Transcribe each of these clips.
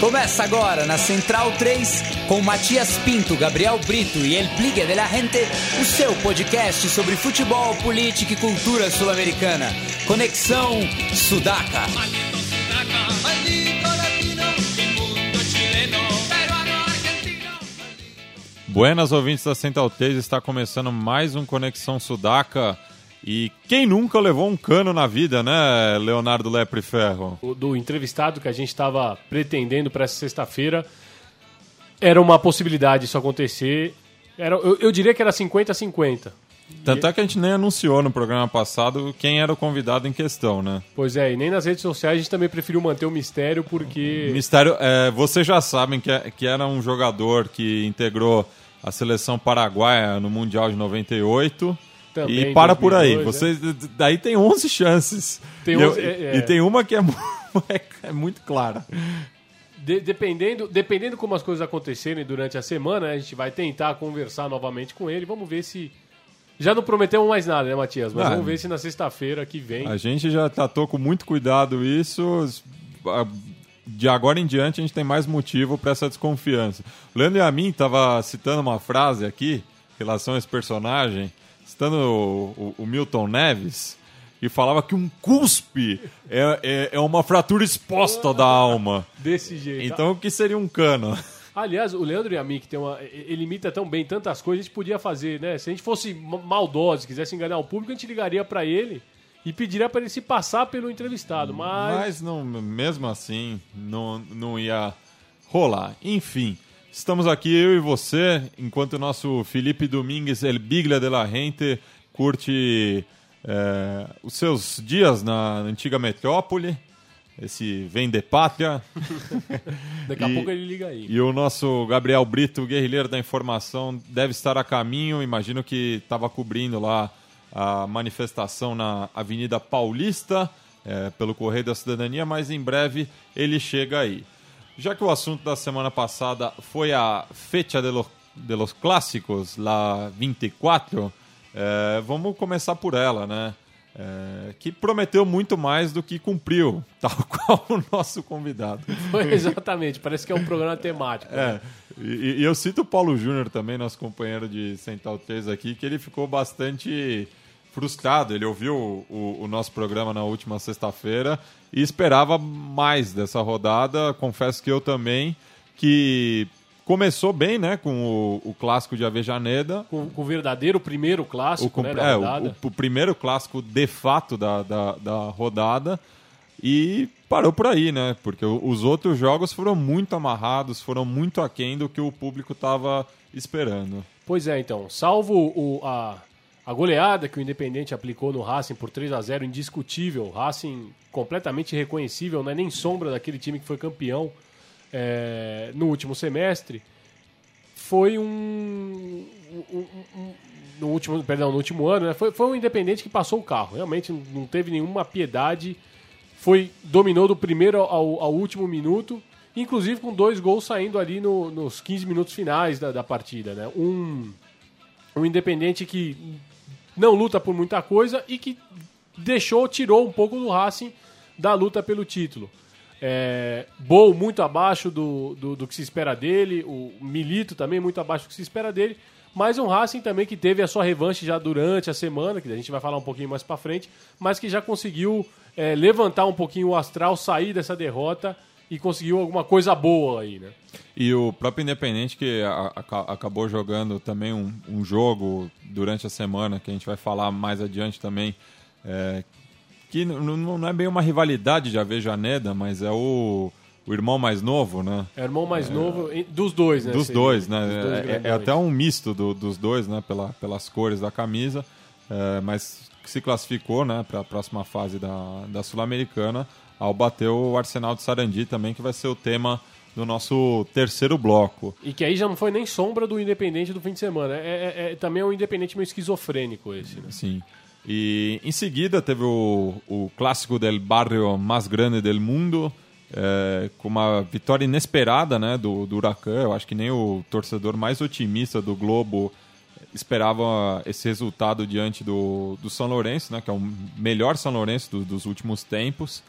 Começa agora na Central 3 com Matias Pinto, Gabriel Brito e El Pligue de la Gente, o seu podcast sobre futebol, política e cultura sul-americana. Conexão Sudaca. Buenas ouvintes da Central 3, está começando mais um Conexão Sudaca. E quem nunca levou um cano na vida, né, Leonardo Lepre Ferro? O- do entrevistado que a gente estava pretendendo para essa sexta-feira. Era uma possibilidade isso acontecer. Era, eu, eu diria que era 50-50. Tanto é que a gente nem anunciou no programa passado quem era o convidado em questão, né? Pois é, e nem nas redes sociais a gente também preferiu manter o mistério porque. Mistério, é, vocês já sabem que, é- que era um jogador que integrou a seleção paraguaia no Mundial de 98. Também e para por aí. 2002, Vocês, daí tem 11 chances. Tem e, eu- 11, é, é. e tem uma que é, mu- é muito clara. De- dependendo, dependendo como as coisas acontecerem durante a semana, a gente vai tentar conversar novamente com ele. Vamos ver se. Já não prometemos mais nada, né, Matias? Mas Ah, vamos ver se na sexta-feira que vem. A gente já tratou com muito cuidado isso. A- De agora em diante, a gente tem mais motivo para essa desconfiança. O Leandro Yamin estava citando uma frase aqui, em relação a esse personagem, citando o, o- o Milton Neves, e falava que um cuspe é, é, é uma fratura exposta da alma. Desse jeito. Então, o que seria um cano? Aliás, o Leandro Yami, que tem uma. Ele imita tão bem tantas coisas, a gente podia fazer, né? Se a gente fosse ma- maldoso, quisesse enganar o público, a gente ligaria pra ele e pediria pra ele se passar pelo entrevistado. Mas. Mas não, mesmo assim, não, não ia rolar. Enfim, estamos aqui eu e você, enquanto o nosso Felipe Domingues, El Biglia de la Gente, curte é, os seus dias na antiga metrópole, esse vem de pátria. Daqui a E- pouco ele liga aí. E o nosso Gabriel Brito, guerrilheiro da informação, deve estar a caminho. Imagino que estava cobrindo lá a manifestação na Avenida Paulista, é, pelo Correio da Cidadania, mas em breve ele chega aí. Já que o assunto da semana passada foi a Fecha de los, de los Clássicos, la 24, é, vamos começar por ela, né? É, que prometeu muito mais do que cumpriu, tal qual o nosso convidado. Exatamente, parece que é um programa temático. né? É, e, e eu cito o Paulo Júnior também, nosso companheiro de Central 3 aqui, que ele ficou bastante frustrado. Ele ouviu o, o- nosso programa na última sexta-feira e esperava mais dessa rodada. Confesso que eu também, que começou bem, né, com o, o clássico de Avejaneda. Com, com o verdadeiro primeiro clássico, O, né, é, o- rodada. o- o primeiro clássico de fato da, da, da rodada e parou por aí, né? Porque os outros jogos foram muito amarrados, foram muito aquém do que o público estava esperando. Pois é, então. Salvo o- a, a goleada que o Independente aplicou no Racing por 3 a 0 indiscutível. Racing completamente reconhecível, não é nem sombra daquele time que foi campeão é, no último semestre. Foi um, um- um- um- no último, perdão, no último ano, né? foi, foi um Independente que passou o carro. Realmente não teve nenhuma piedade. Foi dominou do primeiro ao, ao último minuto, inclusive com dois gols saindo ali no- nos 15 minutos finais da, da partida, né? Um um Independente que não luta por muita coisa e que deixou, tirou um pouco do Racing da luta pelo título. É, Bol muito abaixo do, do, do que se espera dele, o Milito também muito abaixo do que se espera dele, mas um Racing também que teve a sua revanche já durante a semana, que a gente vai falar um pouquinho mais pra frente, mas que já conseguiu é, levantar um pouquinho o astral, sair dessa derrota e conseguiu alguma coisa boa aí, né? E o próprio Independente que a- aca- acabou jogando também um, um jogo durante a semana, que a gente vai falar mais adiante também, é, que não é bem uma rivalidade de Avejaneda, mas é o, o irmão mais novo, né? É o irmão mais novo e- dos dois, né? Dos dois, né? dos dois É- é, grandões. até um misto do- dos dois, né? Pela, pelas cores da camisa, é, mas se classificou, né? Para a próxima fase da, da Sul-Americana, ao bater o Arsenal de Sarandi também, que vai ser o tema do nosso terceiro bloco. E que aí já não foi nem sombra do Independente do fim de semana. É, é- é- também é um Independente meio esquizofrênico esse, né? Sim. E em seguida teve o, o clássico del barrio mais grande del mundo, é, com uma vitória inesperada né, do, do Huracan. Eu acho que nem o torcedor mais otimista do Globo esperava esse resultado diante do, do São Lourenço, né, que é o melhor São Lourenço do- dos últimos tempos.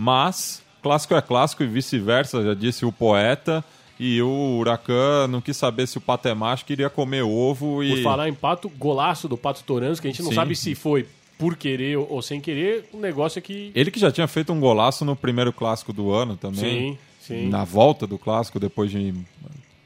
Mas clássico é clássico e vice-versa, já disse o poeta. E o Huracan não quis saber se o pato é macho, queria comer ovo e. Por falar em pato, golaço do Pato Torans, que a gente não Sim. sabe se foi por querer ou sem querer, o negócio é que. Ele que já tinha feito um golaço no primeiro clássico do ano também. Sim, sim. Na volta do clássico, depois de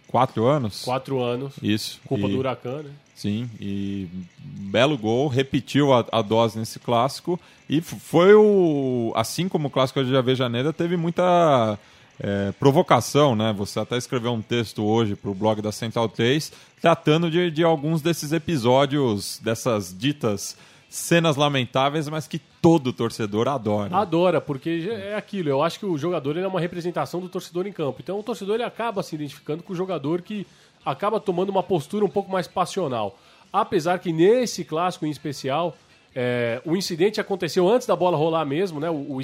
quatro anos. Quatro anos. Isso. Culpa E- do Huracan, né? Sim, e belo gol, repetiu a, a dose nesse clássico e foi o. Assim como o clássico de Avejaneda, teve muita é, provocação, né? Você até escreveu um texto hoje para o blog da Central 3 tratando de, de alguns desses episódios, dessas ditas cenas lamentáveis, mas que todo torcedor adora. Adora, porque é aquilo. Eu acho que o jogador ele é uma representação do torcedor em campo. Então o torcedor ele acaba se identificando com o jogador que acaba tomando uma postura um pouco mais passional. Apesar que nesse clássico em especial, é, o incidente aconteceu antes da bola rolar mesmo, né? O, o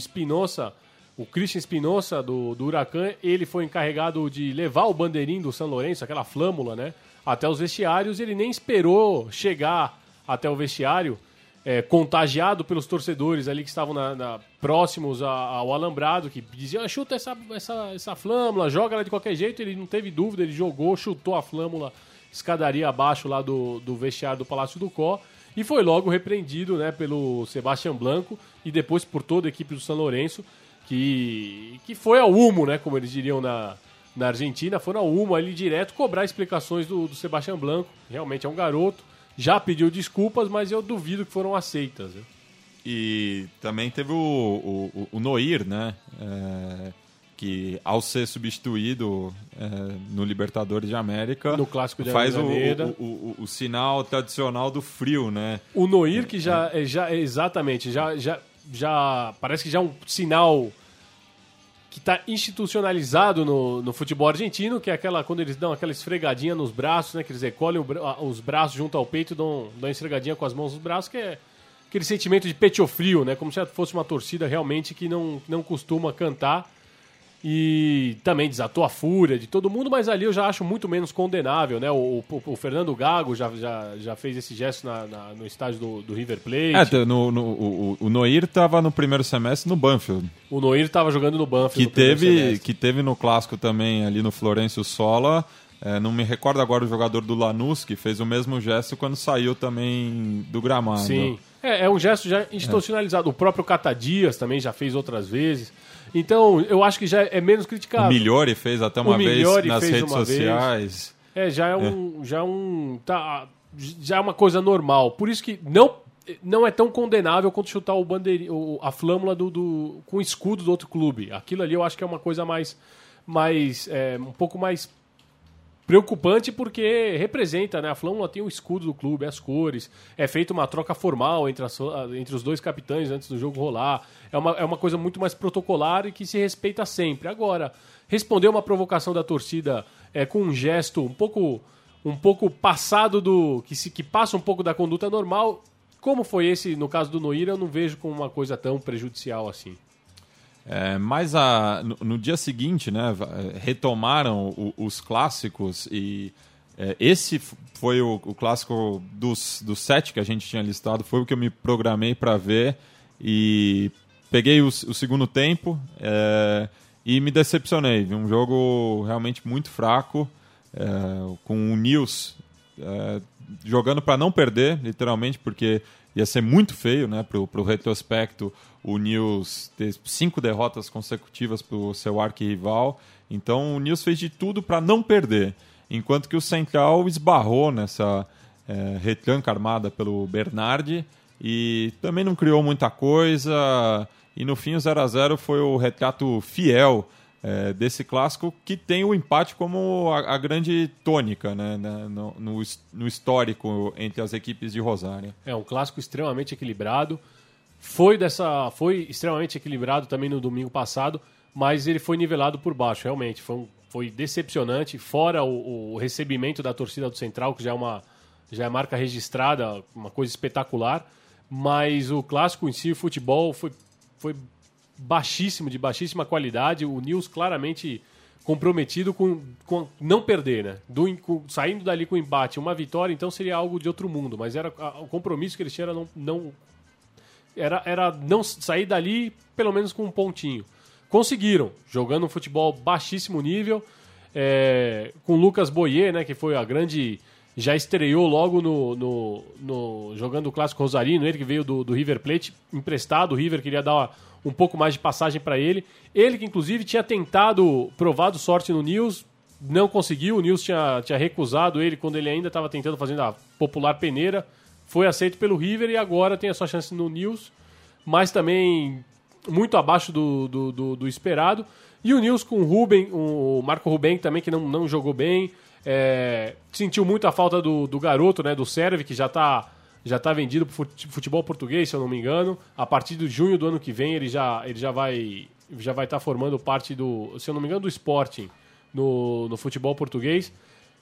o Christian Espinosa do, do Huracan, ele foi encarregado de levar o bandeirinho do São Lourenço, aquela flâmula, né? Até os vestiários. Ele nem esperou chegar até o vestiário é, contagiado pelos torcedores ali que estavam na- na- próximos a- ao alambrado, que diziam, "Ah, chuta essa, essa, essa flâmula, joga ela de qualquer jeito. Ele não teve dúvida, ele jogou, chutou a flâmula escadaria abaixo lá do, do vestiário do Palácio do Có e foi logo repreendido né, pelo Sebastião Blanco e depois por toda a equipe do São Lourenço, que, que foi ao humo, né, como eles diriam na, na Argentina, foram ao humo ali direto cobrar explicações do, do Sebastião Blanco. Realmente é um garoto, já pediu desculpas, mas eu duvido que foram aceitas. né? E também teve o, o, o Noir, né? É, que ao ser substituído é, no Libertadores de América No Clássico de faz o, o, o, o sinal tradicional do frio, né? O Noir, que já é, já, exatamente, já, já, já parece que já é um sinal que está institucionalizado no, no futebol argentino, que é aquela quando eles dão aquela esfregadinha nos braços, né, que eles recolhem o os braços junto ao peito dão, dão uma esfregadinha com as mãos nos braços, que é aquele sentimento de pecho frio, né, como se fosse uma torcida realmente que não, não costuma cantar e também desatou a fúria de todo mundo, mas ali eu já acho muito menos condenável, né? O, o- o Fernando Gago já, já, já fez esse gesto na- na- no estádio do, do River Plate. É, no, no- o, o Noir estava no primeiro semestre no Banfield, O Noir estava jogando no Banfield que teve, que teve no clássico também ali no Florencio Sola. É, não me recordo agora o jogador do Lanús que fez o mesmo gesto quando saiu também do gramado. Sim. É, é um gesto já institucionalizado. O próprio Catadias também já fez outras vezes. Então, eu acho que já é menos O criticável. Milhori fez até uma O vez nas redes uma vez. sociais. É, já é um. Já é um. Tá, já é uma coisa normal. Por isso que não, não é tão condenável quanto chutar o bandeirinho, o- a flâmula do, do- com o escudo do outro clube. Aquilo ali eu acho que é uma coisa mais. mais é, um pouco mais preocupante porque representa, né? A flâmula tem o escudo do clube, as cores. É feita uma troca formal entre, as- entre os dois capitães antes do jogo rolar. É uma, é uma coisa muito mais protocolar e que se respeita sempre. Agora, responder uma provocação da torcida é, com um gesto um pouco um pouco passado do que se que passa um pouco da conduta normal, como foi esse no caso do Noira, eu não vejo como uma coisa tão prejudicial assim. É, mas a, no, no dia seguinte, né, va- retomaram o- os clássicos e é, esse foi o, o clássico dos, dos sete que a gente tinha listado, foi o que eu me programei para ver e peguei o, o segundo tempo é, e me decepcionei. Um jogo realmente muito fraco, é, com o Nils é, jogando para não perder, literalmente, porque ia ser muito feio né, para o retrospecto o Nils ter cinco derrotas consecutivas para o seu arquirrival. Então o Nils fez de tudo para não perder, enquanto que o Central esbarrou nessa é, retranca armada pelo Bernardi e também não criou muita coisa. E no fim o 0 a 0 foi o retrato fiel é, desse clássico que tem o empate como a, a grande tônica né, na- no, no no histórico entre as equipes de Rosário. É um clássico extremamente equilibrado. Foi dessa, foi extremamente equilibrado também no domingo passado, mas ele foi nivelado por baixo, realmente. Foi, um- foi decepcionante, fora o, o recebimento da torcida do Central, que já é uma já é marca registrada, uma coisa espetacular. Mas o clássico em si, o futebol, foi, foi baixíssimo, de baixíssima qualidade. O Nils claramente comprometido com, com não perder, né? Do, com- saindo dali com empate, uma vitória, então seria algo de outro mundo. Mas era a- o compromisso que eles tinham era não, não era, era não sair dali pelo menos com um pontinho. conseguiram, jogando um futebol baixíssimo nível, é, com Lucas Boyer, né, que foi a grande. Já estreou logo no, no, no jogando o Clássico Rosarino, ele que veio do, do River Plate, emprestado. O River queria dar uma, um pouco mais de passagem para ele. Ele que, inclusive, tinha tentado, provado sorte no News, não conseguiu. O News tinha, tinha recusado ele quando ele ainda estava tentando fazer a popular peneira. Foi aceito pelo River e agora tem a sua chance no News, mas também muito abaixo do, do, do, do esperado. E o News com o Ruben, o Marco Ruben também, que não, não jogou bem. É, sentiu muito a falta do, do garoto, né, do Serve, que já está já tá vendido para futebol português, se eu não me engano. A partir de junho do ano que vem ele já, ele já vai já vai estar tá formando parte do, se eu não me engano, do Sporting no, no futebol português.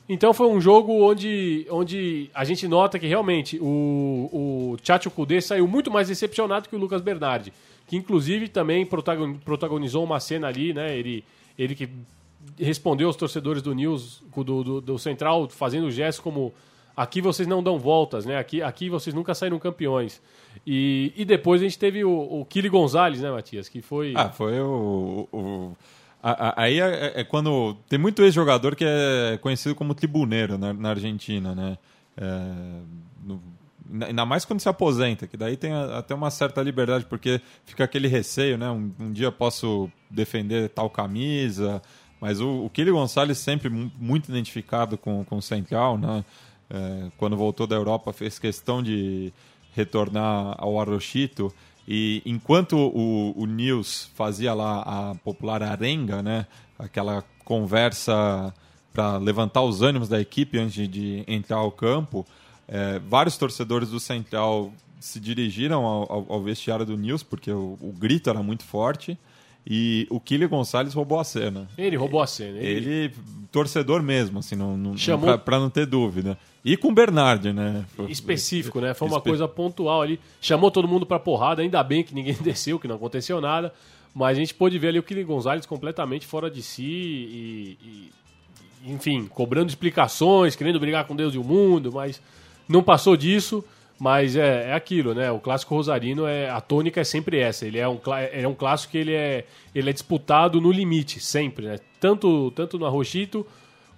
Então foi um jogo onde, onde a gente nota que realmente o, o Tchatcho Kudê saiu muito mais decepcionado que o Lucas Bernardi que inclusive também protagonizou uma cena ali, né? Ele, ele que respondeu aos torcedores do News, do, do, do Central, fazendo o gesto como aqui vocês não dão voltas, né? Aqui, aqui vocês nunca saíram campeões. E, e depois a gente teve o, o Kili Gonzalez, né, Matias? Que foi. Ah, foi o. o... Aí é, é, quando. Tem muito ex-jogador que é conhecido como tribuneiro na, na Argentina, né? É, no, Ainda mais quando se aposenta, que daí tem até uma certa liberdade, porque fica aquele receio, né? Um, um dia posso defender tal camisa, mas o, o Kili Gonçalves sempre muito identificado com, com o Central, né? É, quando voltou da Europa fez questão de retornar ao Arrochito e enquanto o, o Nils fazia lá a popular arenga, né? Aquela conversa para levantar os ânimos da equipe antes de entrar ao campo, é, vários torcedores do Central se dirigiram ao, ao, ao vestiário do News, porque o, o, grito era muito forte. E o Kili Gonçalves roubou a cena. Ele roubou a cena. Ele, ele torcedor mesmo, assim, não, não, Chamou... para não ter dúvida. E com o Bernard, né? Específico, né? Foi uma Espe... coisa pontual ali. Chamou todo mundo para porrada, ainda bem que ninguém desceu, que não aconteceu nada. Mas a gente pôde ver ali o Kili Gonçalves completamente fora de si e, e, enfim, cobrando explicações, querendo brigar com Deus e o mundo, mas não passou disso, mas é, é aquilo, né? O clássico rosarino é a tônica é sempre essa. Ele é um, é um clássico que ele é, ele é disputado no limite, sempre, né? Tanto, tanto no Arrochito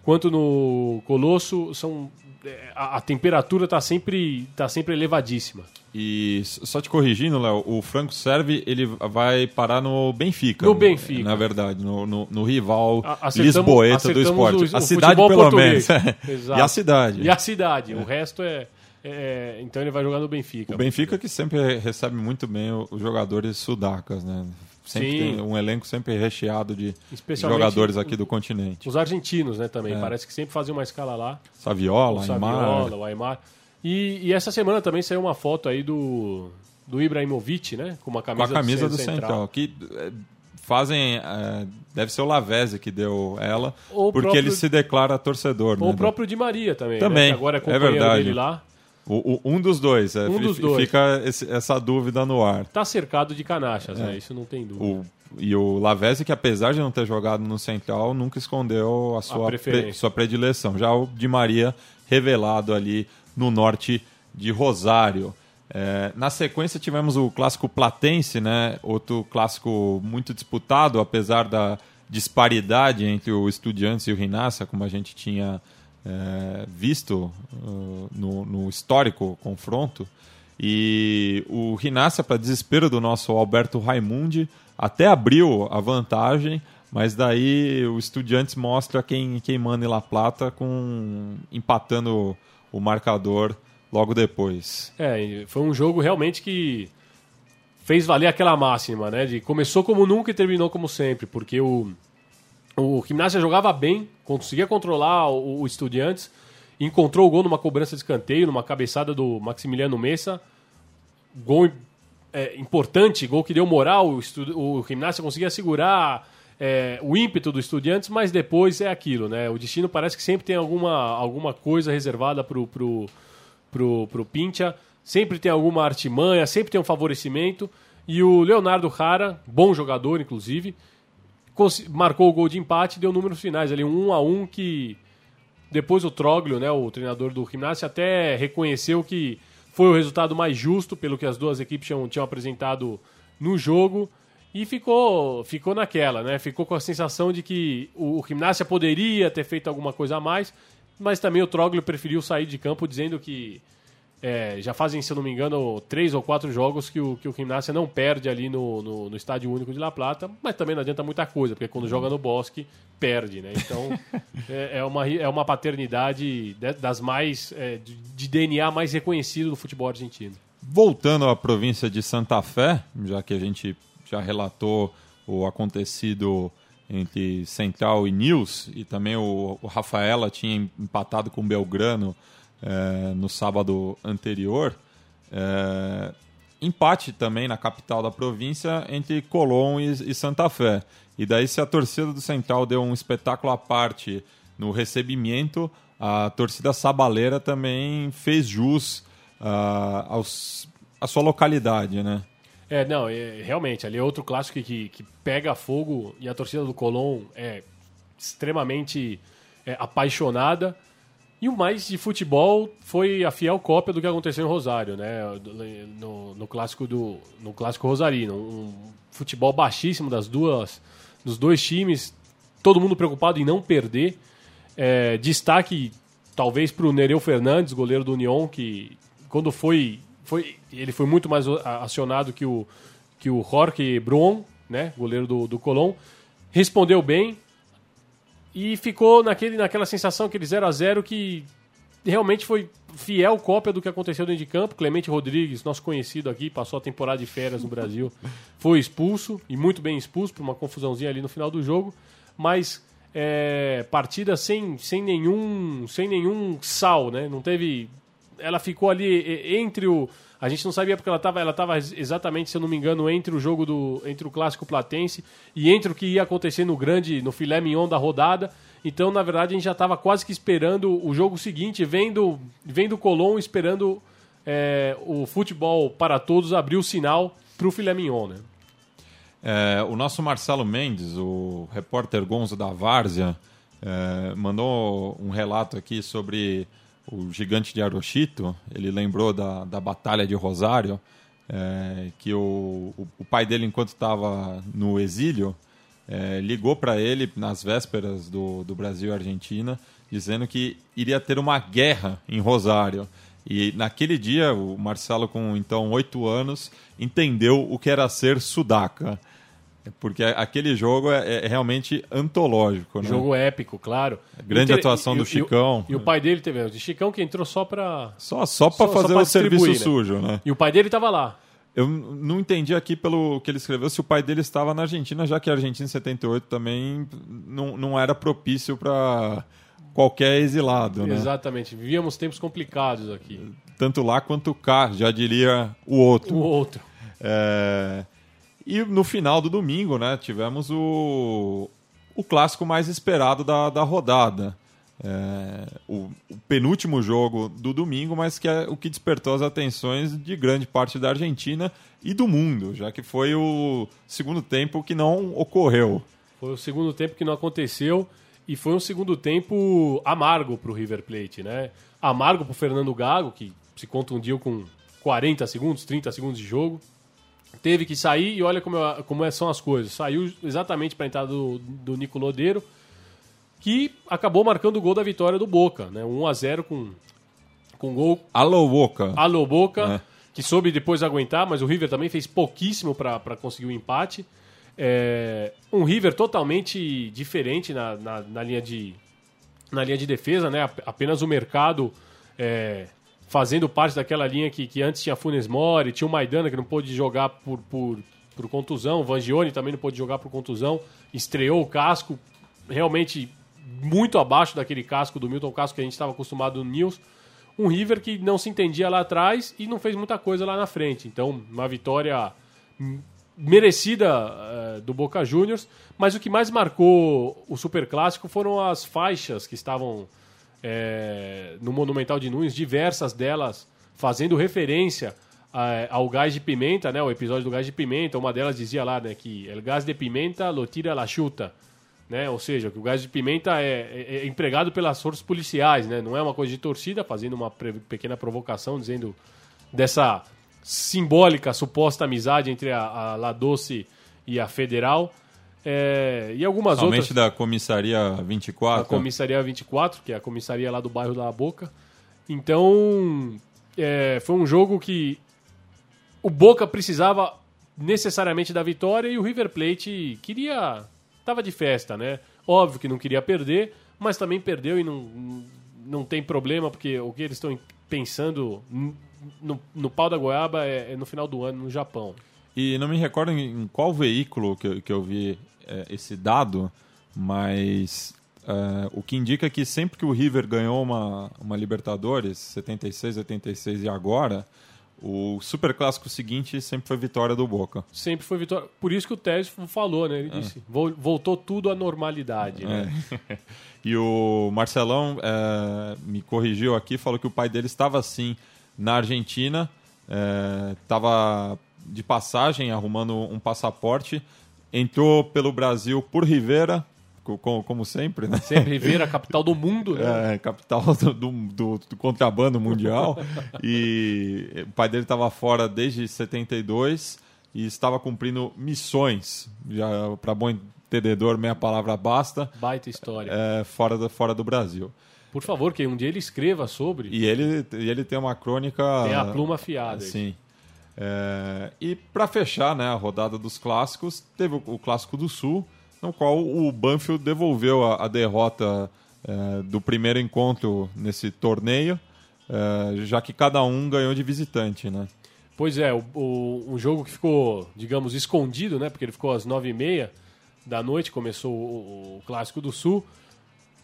quanto no Colosso são é, a, a temperatura está sempre tá sempre elevadíssima. E só te corrigindo, Léo, o Franco Serve ele vai parar no Benfica. No Benfica. Na verdade, no, no, no rival acertamos, lisboeta do esporte. O, a cidade, pelo português. menos. e a cidade. E a cidade. É. O resto é, é, Então ele vai jogar no Benfica. O Benfica que sempre recebe muito bem os jogadores sudacas, né? Sempre Sim. tem um elenco sempre recheado de jogadores aqui do continente. Os argentinos, né, também. É. Parece que sempre fazem uma escala lá. Saviola, o Saviola, o Aymar. E, e, essa semana também saiu uma foto aí do, do Ibrahimovic, né? Com uma camisa, com a camisa do, do Central. Central. Que é, fazem. É, deve ser o Lavezzi que deu ela, porque próprio, ele se declara torcedor. Ou né, o próprio Di Maria também. Né, também. Né, agora é companheiro é verdade. dele lá. O, o, um dos dois. É, um dos dois. Fica esse, essa dúvida no ar. Tá cercado de canachas, é. né? Isso não tem dúvida. O, e o Lavezzi, que apesar de não ter jogado no Central, nunca escondeu a sua, a pre, sua predileção. Já o Di Maria revelado ali no norte de Rosário. É, na sequência tivemos o clássico Platense, né? outro clássico muito disputado, apesar da disparidade entre o Estudiantes e o Rinácia, como a gente tinha é, visto uh, no, no, histórico confronto. E o Rinácia, para desespero do nosso Alberto Raimundi, até abriu a vantagem, mas daí o Estudiantes mostra quem, quem manda em La Plata com empatando o marcador logo depois. É, foi um jogo realmente que fez valer aquela máxima, né? De começou como nunca e terminou como sempre, porque o, o Gimnasia jogava bem, conseguia controlar o, o Estudiantes, encontrou o gol numa cobrança de escanteio, numa cabeçada do Maximiliano Messa. Gol é, importante, gol que deu moral, o, o Gimnasia conseguia segurar é, o ímpeto do Estudiantes, mas depois é aquilo, né? O destino parece que sempre tem alguma, alguma coisa reservada pro, pro, pro, pro Pincha. Sempre tem alguma artimanha, sempre tem um favorecimento. E o Leonardo Jara, bom jogador, inclusive, marcou o gol de empate deu números finais ali, um a um que depois o Troglio, né, o treinador do Gimnasia, até reconheceu que foi o resultado mais justo pelo que as duas equipes tinham, tinham apresentado no jogo E ficou, ficou naquela, né? Ficou com a sensação de que o, o Gimnasia poderia ter feito alguma coisa a mais, mas também o Troglio preferiu sair de campo dizendo que é, já fazem, se eu não me engano, três ou quatro jogos que o, que o Gimnasia não perde ali no, no, no Estádio Único de La Plata, mas também não adianta muita coisa, porque quando joga no Bosque, perde, né? Então é, é, uma, é uma paternidade das mais. É, de, de DNA mais reconhecido do futebol argentino. Voltando à província de Santa Fé, já que a gente já relatou o acontecido entre Central e News, e também o, o Rafaela tinha empatado com o Belgrano é, no sábado anterior. É, empate também na capital da província entre Colón e, e, Santa Fé. E daí, se a torcida do Central deu um espetáculo à parte no recebimento, a torcida sabaleira também fez jus uh, aos, à sua localidade, né? É, não, é, realmente, ali é outro clássico que, que pega fogo e a torcida do Colón é extremamente é, apaixonada. E o mais de futebol foi a fiel cópia do que aconteceu em Rosário, né? No, no clássico do no clássico rosarino, um futebol baixíssimo das duas dos dois times, todo mundo preocupado em não perder. É, destaque talvez para o Nereu Fernandes, goleiro do União, que quando foi foi ele foi muito mais acionado que o que o Jorge Bron, né? Goleiro do, do Colón, respondeu bem, e ficou naquele, naquela sensação, aquele 0 a 0 que realmente foi fiel cópia do que aconteceu dentro de campo. Clemente Rodrigues, nosso conhecido aqui, passou a temporada de férias no Brasil, foi expulso, e muito bem expulso, por uma confusãozinha ali no final do jogo. Mas é, partida sem, sem, nenhum, sem nenhum sal, né? Não teve. Ela ficou ali entre o a gente não sabia porque ela estava ela tava exatamente, se eu não me engano, entre o jogo do entre o clássico platense e entre o que ia acontecer no grande, no filé mignon da rodada. Então, na verdade, a gente já estava quase que esperando o jogo seguinte, vendo vendo o Colón, esperando é, o futebol para todos abrir o sinal para o filé mignon, né? É, o nosso Marcelo Mendes, o repórter Gonzo da Várzea, é, mandou um relato aqui sobre o gigante de Arochito, ele lembrou da, da Batalha de Rosário, é, que o, o, o, pai dele, enquanto estava no exílio, é, ligou para ele nas vésperas do, do Brasil e Argentina, dizendo que iria ter uma guerra em Rosário. E naquele dia, o Marcelo, com então oito anos, entendeu o que era ser sudaca. Porque aquele jogo é, é realmente antológico, né? Jogo épico, claro. grande atuação e, do Chicão. E, e, o pai dele teve. O Chicão que entrou só para Só, só para fazer só pra o serviço né? sujo, né? E o pai dele estava lá. Eu não entendi aqui pelo que ele escreveu se o pai dele estava na Argentina, já que a Argentina em 78 também não, não era propício para qualquer exilado, né? Exatamente. Vivíamos tempos complicados aqui. Tanto lá quanto cá, já diria o outro. O outro. É... E no final do domingo, né, tivemos o, o clássico mais esperado da, da rodada. É, o, o, penúltimo jogo do domingo, mas que é o que despertou as atenções de grande parte da Argentina e do mundo, já que foi o segundo tempo que não ocorreu. Foi o segundo tempo que não aconteceu e foi um segundo tempo amargo para o River Plate, né? Amargo para o Fernando Gago, que se contundiu com 40 segundos, 30 segundos de jogo teve que sair e olha como, como é, são as coisas. Saiu exatamente para a entrada do, do Nico Lodeiro, que acabou marcando o gol da vitória do Boca, né? 1 a 0 com com gol. Alô Boca. Alô Boca, é. que soube depois aguentar, mas o River também fez pouquíssimo para conseguir o um empate. É, um River totalmente diferente na, na, na, linha de na linha de defesa, né? Apenas o mercado é, fazendo parte daquela linha que, que antes tinha Funes Mori, tinha o Maidana que não pôde jogar por, por, por contusão, o Vangione também não pôde jogar por contusão, estreou o casco, realmente muito abaixo daquele casco do Milton Casco que a gente estava acostumado no News. Um River que não se entendia lá atrás e não fez muita coisa lá na frente. Então, uma vitória merecida uh, do Boca Juniors, mas o que mais marcou o Super Clássico foram as faixas que estavam é, no Monumental de Nunes, diversas delas fazendo referência a, ao gás de pimenta, né, o episódio do gás de pimenta. Uma delas dizia lá né, que o gás de pimenta lo tira la chuta. Né? Ou seja, que o gás de pimenta é, é, é, empregado pelas forças policiais, né? não é uma coisa de torcida, fazendo uma pequena provocação, dizendo dessa simbólica suposta amizade entre a, a La Doce e a Federal. É, e algumas Somente outras. da comissaria 24. A comissaria 24, que é a comissaria lá do bairro da Boca. Então, é, foi um jogo que o Boca precisava necessariamente da vitória e o River Plate queria. Tava de festa, né? Óbvio que não queria perder, mas também perdeu e não, não tem problema, porque o que eles estão pensando no, no pau da goiaba é, é, no final do ano no Japão. E não me recordo em qual veículo que, eu, que eu vi é, esse dado, mas é, o que indica que sempre que o River ganhou uma, uma Libertadores, 76, 86 e agora, o super clássico seguinte sempre foi vitória do Boca. Sempre foi vitória. Por isso que o Térez falou, né? Ele é. disse: voltou tudo à normalidade. Né? É. e o Marcelão é, me corrigiu aqui, falou que o pai dele estava assim na Argentina, estava de passagem arrumando um passaporte, entrou pelo Brasil por Rivera, como, como sempre, né? Sempre Rivera, capital do mundo, né? É, capital do, do, do contrabando mundial. e o pai dele estava fora desde 72 e estava cumprindo missões. Já para bom entendedor, meia palavra basta. Baita história. É, fora, do, fora do Brasil. Por favor, que um dia ele escreva sobre. E ele, e ele tem uma crônica. Tem a pluma afiada. Sim. É, e para fechar né, a rodada dos clássicos, teve o, Clássico do Sul no qual o Banfield devolveu a, a derrota é, do primeiro encontro nesse torneio, é, já que cada um ganhou de visitante, né? Pois é, o, o, um jogo que ficou, digamos, escondido, né? Porque ele ficou às nove e meia da noite, começou o, o Clássico do Sul.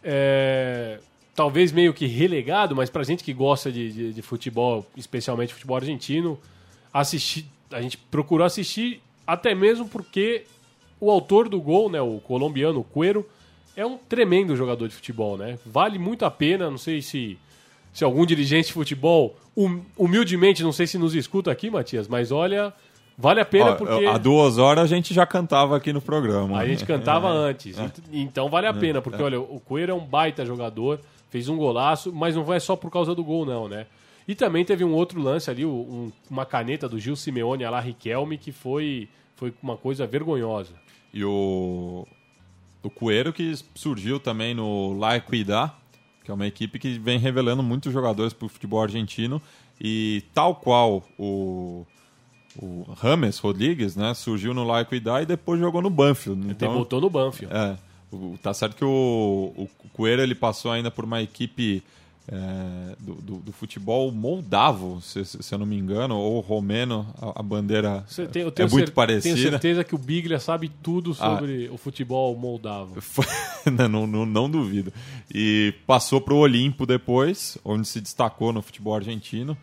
É, talvez meio que relegado, mas pra gente que gosta de, de, de futebol, especialmente futebol argentino, assistir, a gente procurou assistir até mesmo porque o autor do gol, né, o colombiano Cuero, é um tremendo jogador de futebol, né? Vale muito a pena, não sei se se algum dirigente de futebol, hum, humildemente, não sei se nos escuta aqui, Matias, mas olha, vale a pena Ó, porque... Há duas horas a gente já cantava aqui no programa. A gente cantava é. antes, é. então vale a é. pena, porque olha, o Coelho é um baita jogador, fez um golaço, mas não é só por causa do gol não, né? E também teve um outro lance ali, um, uma caneta do Gil Simeone a lá Riquelme, que foi, foi uma coisa vergonhosa. E o, o Coelho que surgiu também no La Equidad, que é uma equipe que vem revelando muitos jogadores para o futebol argentino. E tal qual o, o Rames Rodrigues, né, surgiu no La Equidad e depois jogou no Banfield. Então, Ele botou no Banfield. É, tá certo que o, o Coelho ele passou ainda por uma equipe é, do, do, do, futebol moldavo, se, se, eu não me engano, ou romeno, a, a bandeira tem, é muito parecida. Tenho certeza que o Biglia sabe tudo ah. sobre ah, o futebol moldavo. Foi, não, não, não, duvido. E passou para o Olimpo depois, onde se destacou no futebol argentino.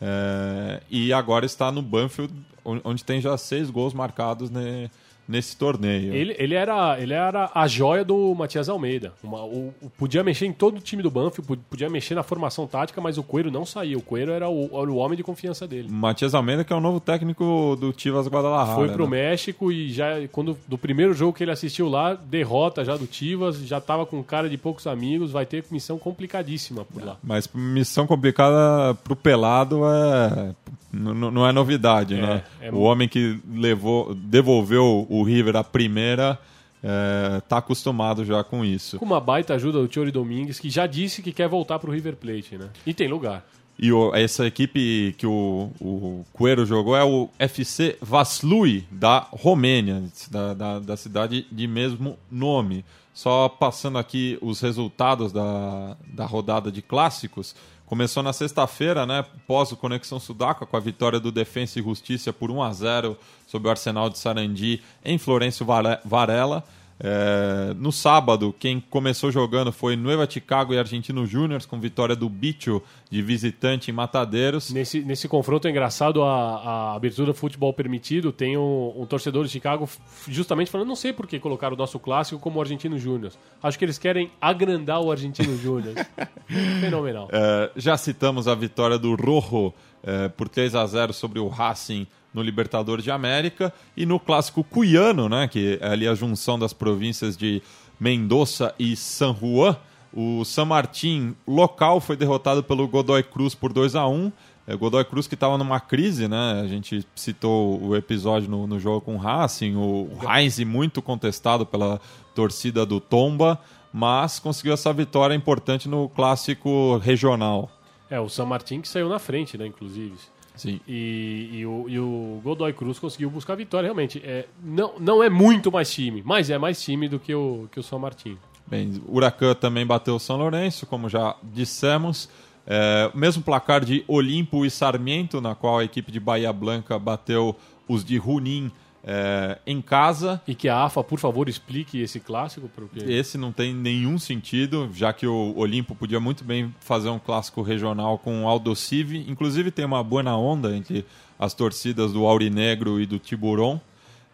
É, e agora está no Banfield, onde tem já seis gols marcados né, nesse torneio. Ele, ele, era, ele era a joia do Matias Almeida. Uma, o, o, podia mexer em todo o time do Banfield, podia mexer na formação tática, mas o Coelho não saiu. O Coelho era o, era o homem de confiança dele. Matias Almeida, que é o novo técnico do Tivas Guadalajara. Foi pro né? México e já, quando do primeiro jogo que ele assistiu lá, derrota já do Tivas, já tava com cara de poucos amigos, vai ter missão complicadíssima por lá. Mas missão complicada pro pelado é não é novidade, é, né? É... O homem que levou, devolveu o River a primeira é, tá acostumado já com isso. Com uma baita ajuda do Tiori Domingues, que já disse que quer voltar para o River Plate, né? E tem lugar. E o, essa equipe que o, o Coelho jogou é o FC Vaslui, da Romênia, da, da, da, cidade de mesmo nome. Só passando aqui os resultados da, da rodada de clássicos. Começou na sexta-feira, né, pós o Conexão Sudaca, com a vitória do Defensa e Justiça por 1 a 0 sobre o Arsenal de Sarandi em Florencio Varela. É, no sábado, quem começou jogando foi Nueva Chicago e Argentino Júnior, com vitória do Bicho de visitante em Matadeiros. Nesse, nesse confronto é engraçado a, a abertura futebol permitido. Tem um, um, torcedor de Chicago justamente falando: não sei por que colocaram o nosso clássico como Argentino Júnior. Acho que eles querem agrandar o Argentino Júnior. Fenomenal. É, já citamos a vitória do Rojo é, por 3 a 0 sobre o Racing no Libertadores de América e no clássico cuiano, né, que é ali a junção das províncias de Mendoza e San Juan. O San Martín local foi derrotado pelo Godoy Cruz por 2 a 1 É, Godoy Cruz que estava numa crise, né? A gente citou o episódio no, no jogo com o Racing, o Heinz muito contestado pela torcida do Tomba, mas conseguiu essa vitória importante no clássico regional. É, o San Martín que saiu na frente, né, inclusive. Sim. E, e, o, e o Godoy Cruz conseguiu buscar a vitória, realmente. É, não, não é muito mais time, mas é mais time do que o, que o San Martín. Bem, o Huracan também bateu o São Lourenço, como já dissemos. É, mesmo placar de Olimpo e Sarmiento, na qual a equipe de Bahia Blanca bateu os de Runim é, em casa. E que a AFA, por favor, explique esse clássico. Porque... Esse não tem nenhum sentido, já que o Olimpo podia muito bem fazer um clássico regional com o Aldo Civi. Inclusive tem uma boa onda entre as torcidas do Aurinegro e do Tiburon.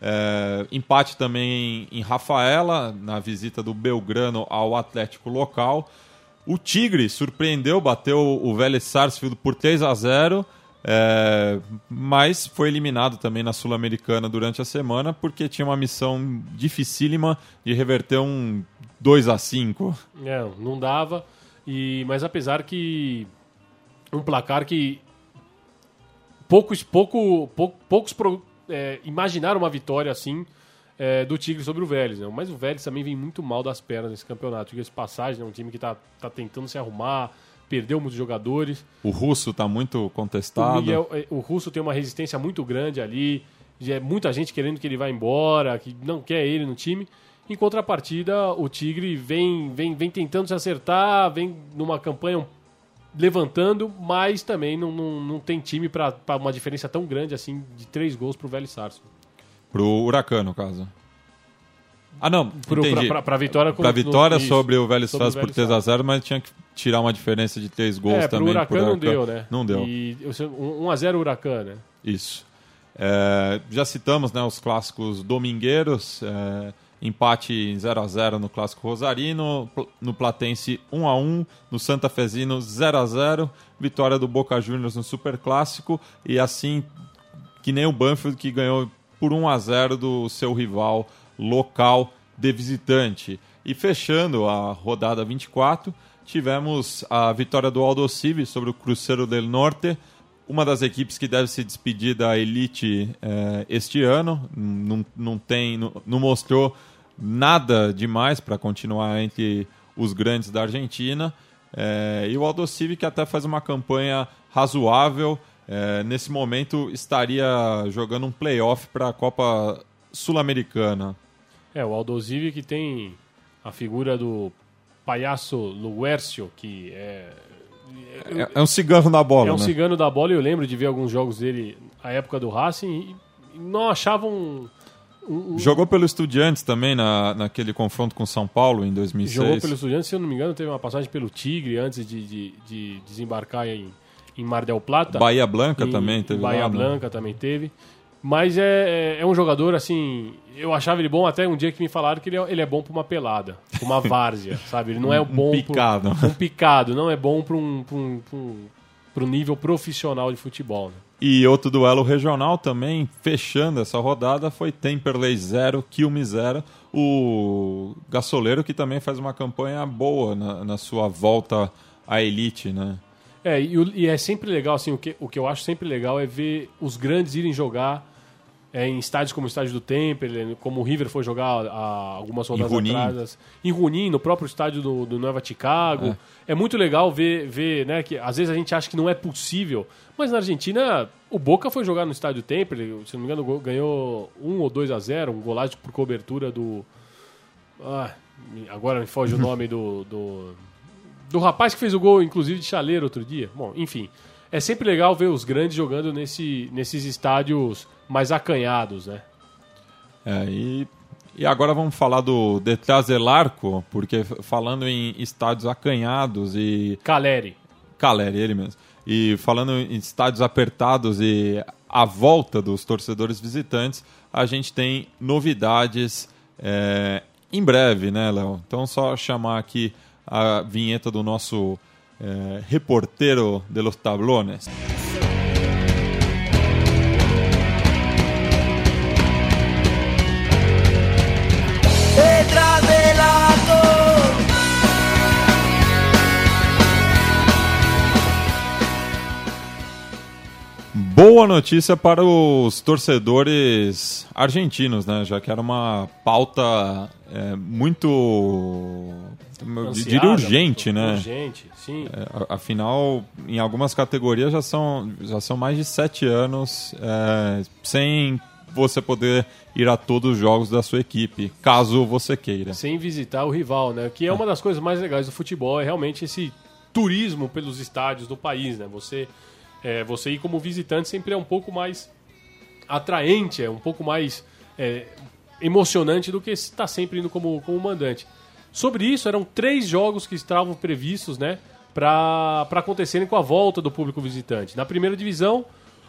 É, empate também em Rafaela, na visita do Belgrano ao Atlético local. O Tigre surpreendeu, bateu o Vélez Sarsfield por 3 a 0 é, mas foi eliminado também na Sul-Americana durante a semana porque tinha uma missão dificílima de reverter um 2 a 5 É, não dava. E, mas apesar que um placar que poucos, pouco, pouco, poucos pro, é, imaginaram uma vitória assim é, do Tigre sobre o Vélez. Né? Mas o Vélez também vem muito mal das pernas nesse campeonato. Diga-se passagem, é um time que está tá tentando se arrumar, perdeu muitos jogadores. O Russo está muito contestado. O, Miguel, é, o Russo tem uma resistência muito grande ali. É muita gente querendo que ele vá embora, que não quer ele no time. Em contrapartida, o Tigre vem, vem, vem tentando se acertar, vem numa campanha levantando, mas também não, não, não tem time para uma diferença tão grande assim de três gols para o Vélez Sarsfield. Pro Huracan, no caso. Ah, não, Pro, pra vitória, Pra vitória no- isso, sobre o Vélez sobre o Sarsfield por Vélez 3 a 0 mas tinha que tirar uma diferença de 3 gols É, pro também. Huracan por não Huracan. deu, né? Não deu. E eu sei, um 1x0 Huracan, né? Isso. É, já citamos né, os clássicos domingueiros. é, empate em 0 a 0 no clássico Rosarino, no Platense 1 a 1 no Santa Fezino 0 a 0 vitória do Boca Juniors no Super Clássico e assim que nem o Banfield que ganhou por 1 a 0 do seu rival local de visitante. E fechando a rodada 24, tivemos a vitória do Aldo Civi sobre o Cruzeiro del Norte, uma das equipes que deve se despedir da elite eh, este ano. Não, não, tem, não, não mostrou nada demais para continuar entre os grandes da Argentina. Eh, e o Aldo Civi que até faz uma campanha razoável. eh, nesse momento estaria jogando um playoff para a Copa Sul-Americana. É, o Aldosivi que tem a figura do Palhaço Luércio, que é... É, é um cigano na bola, É um né? cigano da bola e eu lembro de ver alguns jogos dele na época do Racing e não achavam... Um, Jogou pelo Estudiantes também na, naquele confronto com São Paulo em 2006. Jogou pelo Estudiantes, se eu não me engano, teve uma passagem pelo Tigre antes de, de- de desembarcar em, em Mar del Plata. Bahia Blanca Em- também teve Bahia lá, né? Blanca também teve. Mas é, é, é um jogador, assim, eu achava ele bom até um dia que me falaram que ele é, ele é bom pra uma pelada, pra uma várzea, sabe? Ele não é bom pro- picado. um picado, não é bom para um, pra um, pra um, pra um nível profissional de futebol. Né? E outro duelo regional também, fechando essa rodada, foi Temperley 0, Quilme 0. O Gasoleiro que também faz uma campanha boa na, na sua volta à elite, né? É, e, e é sempre legal, assim, o que, o que eu acho sempre legal é ver os grandes irem jogar é, em estádios como o estádio do Temple, como o River foi jogar há algumas rodadas Junín. atrás. Em Junín, no próprio estádio do, do Nova Chicago. É. muito legal ver, ver, né, que às vezes a gente acha que não é possível, mas na Argentina o Boca foi jogar no estádio Temple, se não me engano ganhou 1 ou 2 a 0, um golaço por cobertura do... Ah, agora me foge o nome do, do do rapaz que fez o gol, inclusive, de chaleiro outro dia. Bom, enfim. É sempre legal ver os grandes jogando nesse, nesses estádios mais acanhados, né? É, e, e agora vamos falar do Detrás del Arco, porque falando em estádios acanhados e Caleri. Caleri, ele mesmo. E falando em estádios apertados e a volta dos torcedores visitantes, a gente tem novidades é, em breve, né, Léo? Então, só chamar aqui a vinheta do nosso é, reporteiro de los tablones. Detrás del boa notícia para os torcedores argentinos, né? Já que era uma pauta é, muito. Ansiada, diria urgente, né? Urgente, sim. É, afinal, em algumas categorias já são, já são mais de sete anos é, sem você poder ir a todos os jogos da sua equipe, caso você queira. Sem visitar o rival, né? Que é uma das coisas mais legais do futebol, é realmente esse turismo pelos estádios do país, né? Você, é, você ir como visitante sempre é um pouco mais atraente, é um pouco mais é, emocionante do que estar sempre indo como, como mandante. Sobre isso, eram três jogos que estavam previstos, né? Para acontecerem com a volta do público visitante. Na primeira divisão,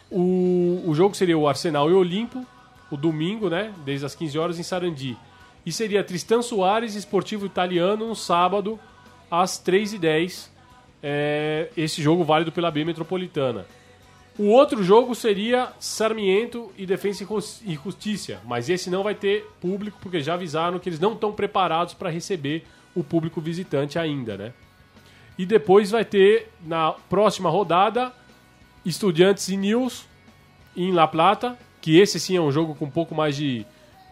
o, o jogo seria o Arsenal e o Olimpo, o domingo, né? Desde as 15 horas em Sarandi. E seria Tristan Soares, Esportivo Italiano, no sábado, às 3h10. É, esse jogo válido pela B Metropolitana. O outro jogo seria Sarmiento e Defensa e Jus- e Justiça, mas esse não vai ter público porque já avisaram que eles não estão preparados para receber o público visitante ainda, né? E depois vai ter na próxima rodada Estudiantes e News em La Plata, que esse sim é um jogo com um pouco mais de,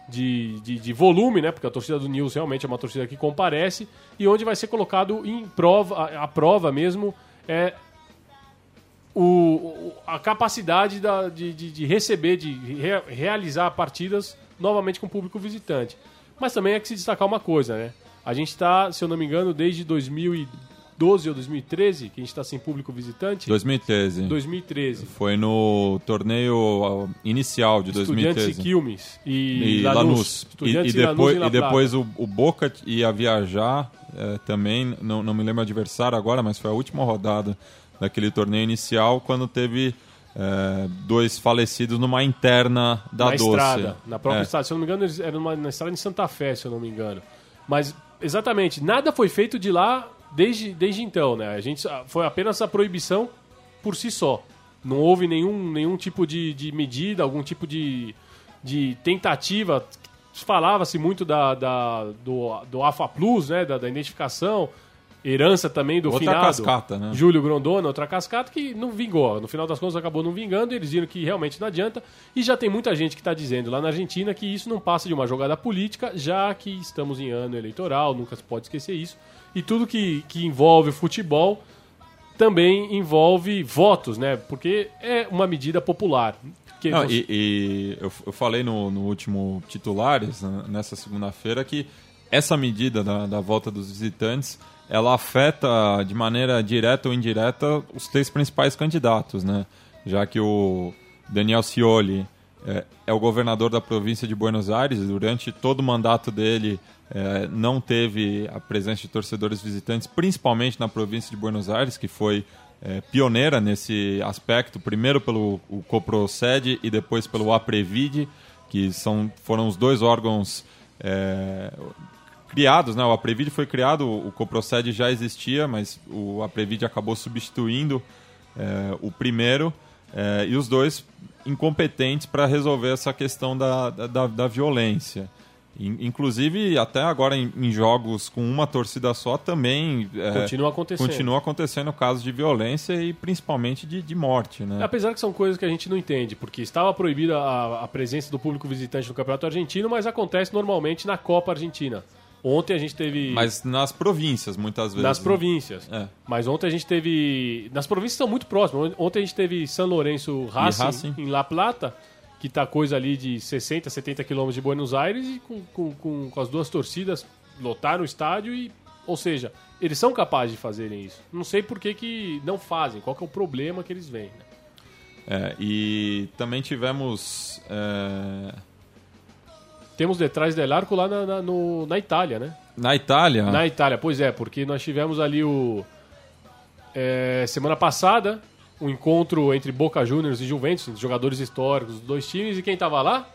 de, de, de volume, né? Porque a torcida do News realmente é uma torcida que comparece e onde vai ser colocado em prova, a, a prova mesmo é o, a capacidade da- de, de- de receber, de re- realizar partidas novamente com o público visitante. Mas também é que se destacar uma coisa, né? A gente está, se eu não me engano, desde 2012 ou 2013 que a gente está sem público visitante. 2013. 2013. Foi no torneio ó, inicial de Estudiantes 2013. e Quilmes. E, e Lanús. Lanús. E, Estudiantes e depois, e depois o, o Boca ia viajar eh, também, não, não me lembro o adversário agora, mas foi a última rodada daquele torneio inicial, quando teve eh, dois falecidos numa interna da na Doce. estrada, na própria É. estrada. Se eu não me engano, eram numa- na estrada de Santa Fé, se eu não me engano. Mas, exatamente, nada foi feito de lá desde, desde então, né? A gente, foi apenas a proibição por si só. Não houve nenhum, nenhum tipo de, de medida, algum tipo de, de tentativa. Falava-se muito da, da- do, do AFA Plus, né? Da, da identificação. Herança também do Outra finado. cascata, né? Júlio Grondona, outra cascata que não vingou. No final das contas acabou não vingando, e eles viram que realmente não adianta. E já tem muita gente que está dizendo lá na Argentina que isso não passa de uma jogada política, já que estamos em ano eleitoral, nunca se pode esquecer isso. E tudo que, que envolve futebol também envolve votos, né? Porque é uma medida popular. Que Não, você- e e eu, eu falei no, no último Titulares, né, nessa segunda-feira, que essa medida da, da volta dos visitantes, ela afeta de maneira direta ou indireta os três principais candidatos, né? Já que o Daniel Scioli é, é o governador da província de Buenos Aires, durante todo o mandato dele é, não teve a presença de torcedores visitantes, principalmente na província de Buenos Aires, que foi é, pioneira nesse aspecto, primeiro pelo o Coproced e depois pelo Aprevid, que são, foram os dois órgãos é, criados, né? O Aprevid foi criado, o Coproced já existia, mas o Aprevid acabou substituindo é, o primeiro, é, e os dois incompetentes para resolver essa questão da, da, da violência. In- Inclusive, até agora em, em jogos com uma torcida só também é, Continua acontecendo. continua acontecendo casos de violência e principalmente de, de morte. Né? Apesar que são coisas que a gente não entende, porque estava proibida a, a presença do público visitante no Campeonato Argentino, mas acontece normalmente na Copa Argentina. Ontem a gente teve. Mas nas províncias, muitas vezes. nas né? províncias. É. Mas ontem a gente teve. Nas províncias são muito próximas. Ontem a gente teve São Lourenço Racing, Racing. em La Plata, que tá coisa ali de 60, 70 quilômetros de Buenos Aires, e com, com, com, com as duas torcidas lotaram o estádio e. Ou seja, eles são capazes de fazerem isso. Não sei por que, que não fazem, qual que é o problema que eles veem. né? É, e também tivemos. é, Temos detrás del arco lá na, na, no- na Itália, né? na Itália. Na Itália, pois é, porque nós tivemos ali o. é, semana passada, o encontro entre Boca Juniors e Juventus, jogadores históricos dos dois times, e quem tava lá?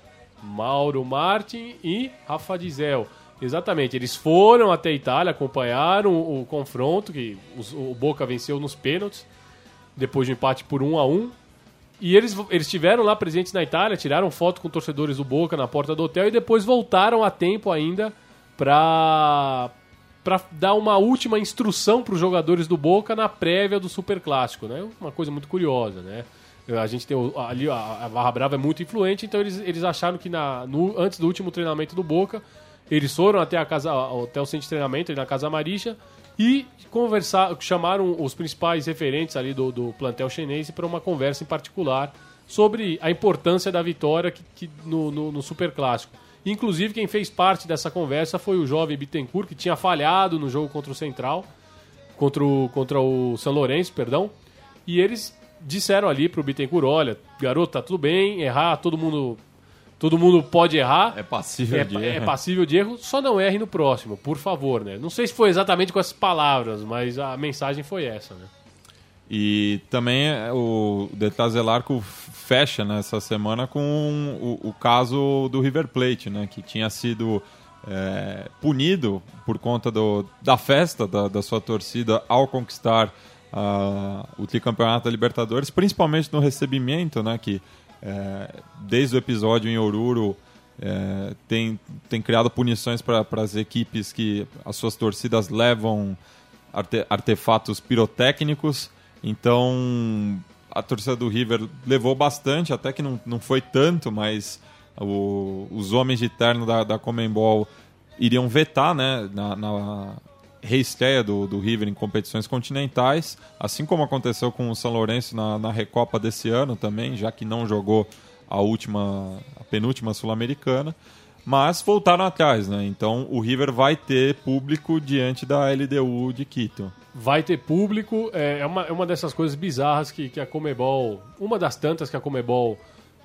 Mauro Martin e Rafa Dizel. Exatamente, eles foram até a Itália, acompanharam o, o confronto, que os- o Boca venceu nos pênaltis, depois de um empate por 1 a 1 e eles, eles estiveram lá presentes na Itália, tiraram foto com torcedores do Boca na porta do hotel e depois voltaram a tempo ainda para para dar uma última instrução para os jogadores do Boca na prévia do Super Clássico, né? Uma coisa muito curiosa, né? A gente tem ali a, Barra Brava é muito influente, então eles, eles acharam que na, no- antes do último treinamento do Boca, eles foram até a casa, até o centro de treinamento, ali na Casa Marisha, e conversar, chamaram os principais referentes ali do, do plantel chinês para uma conversa em particular sobre a importância da vitória que, que no, no, no Super Clássico. Inclusive, quem fez parte dessa conversa foi o jovem Bittencourt, que tinha falhado no jogo contra o Central, contra o, contra o São Lourenço, perdão. E eles disseram ali pro Bittencourt, olha, garoto, tá tudo bem, errar, todo mundo todo mundo pode errar. É passível É, de é erro. passível de erro, só não erre no próximo, por favor, né? Não sei se foi exatamente com essas palavras, mas a mensagem foi essa, né? E também é, o Detazelarco fecha nessa semana com o, o caso do River Plate, né, que tinha sido é, punido por conta do, da festa da, da sua torcida ao conquistar ah, o tricampeonato da Libertadores, principalmente no recebimento, né, que é, desde o episódio em Oruro é, tem, tem criado punições para as equipes que as suas torcidas levam arte- artefatos pirotécnicos. Então a torcida do River levou bastante, até que não, não foi tanto, mas o- os homens de terno da, da Comembol iriam vetar né, na, na reestreia do, do River em competições continentais, assim como aconteceu com o São Lourenço na, na Recopa desse ano também, já que não jogou a última, a penúltima sul-americana, mas voltaram atrás, né? Então o River vai ter público diante da LDU de Quito. Vai ter público, é é uma, é uma dessas coisas bizarras que, que a Comebol, uma das tantas que a Comebol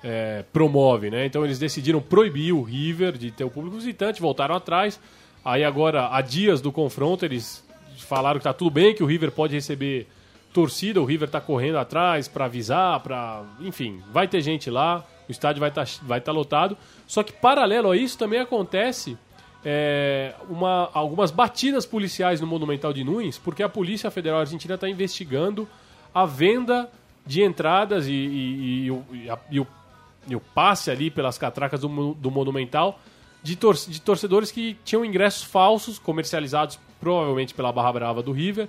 é, promove, né? Então eles decidiram proibir o River de ter o público visitante, voltaram atrás. Aí agora, há dias do confronto, eles falaram que tá tudo bem, que o River pode receber torcida, o River tá correndo atrás para avisar, para, enfim, vai ter gente lá, o estádio vai estar vai tá lotado. Só que paralelo a isso também acontece é, uma, algumas batidas policiais no Monumental de Nunes, porque a Polícia Federal Argentina está investigando a venda de entradas e, e- e o- e o, e o passe ali pelas catracas do, do Monumental de, tor de torcedores que tinham ingressos falsos, comercializados provavelmente pela Barra Brava do River,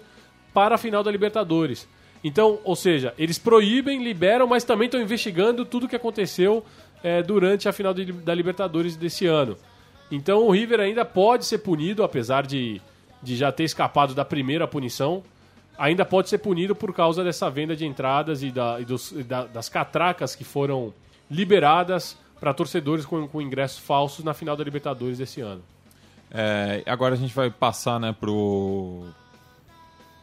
para a final da Libertadores. Então, ou seja, eles proíbem, liberam, mas também estão investigando tudo o que aconteceu é, durante a final de- da Libertadores desse ano. Então o River ainda pode ser punido, apesar de, de já ter escapado da primeira punição, ainda pode ser punido por causa dessa venda de entradas e, da- e dos- e da- das catracas que foram liberadas para torcedores com, com ingressos falsos na final da Libertadores desse ano. É, agora a gente vai passar né, pro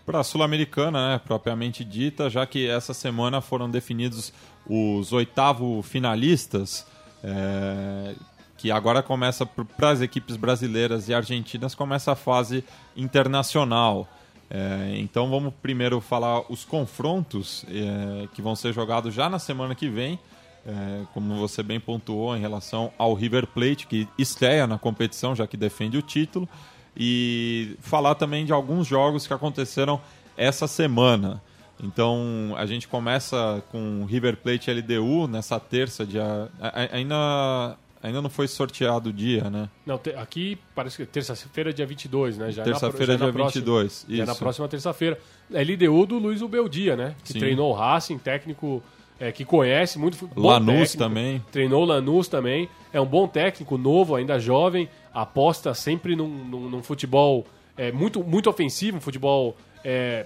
para a Sul-Americana, né, propriamente dita, já que essa semana foram definidos os oitavo finalistas, é, que agora começa para as equipes brasileiras e argentinas começa a fase internacional. É, então vamos primeiro falar os confrontos é, que vão ser jogados já na semana que vem. É, como você bem pontuou em relação ao River Plate, que estreia na competição, já que defende o título, e falar também de alguns jogos que aconteceram essa semana. Então a gente começa com River Plate LDU nessa terça, dia. Ainda, ainda não foi sorteado o dia, né? Não, aqui parece que terça-feira dia 22, né? Já na Terça-feira, já é na dia próxima- 22. Já é na isso. próxima terça-feira. LDU do Luiz Ubeldia, né? Que Sim. treinou o Racing, técnico é, que conhece muito Lanús técnico. também. Treinou Lanús também. É um bom técnico, novo, ainda jovem. Aposta sempre num, num- num futebol é, muito, muito ofensivo, um futebol é,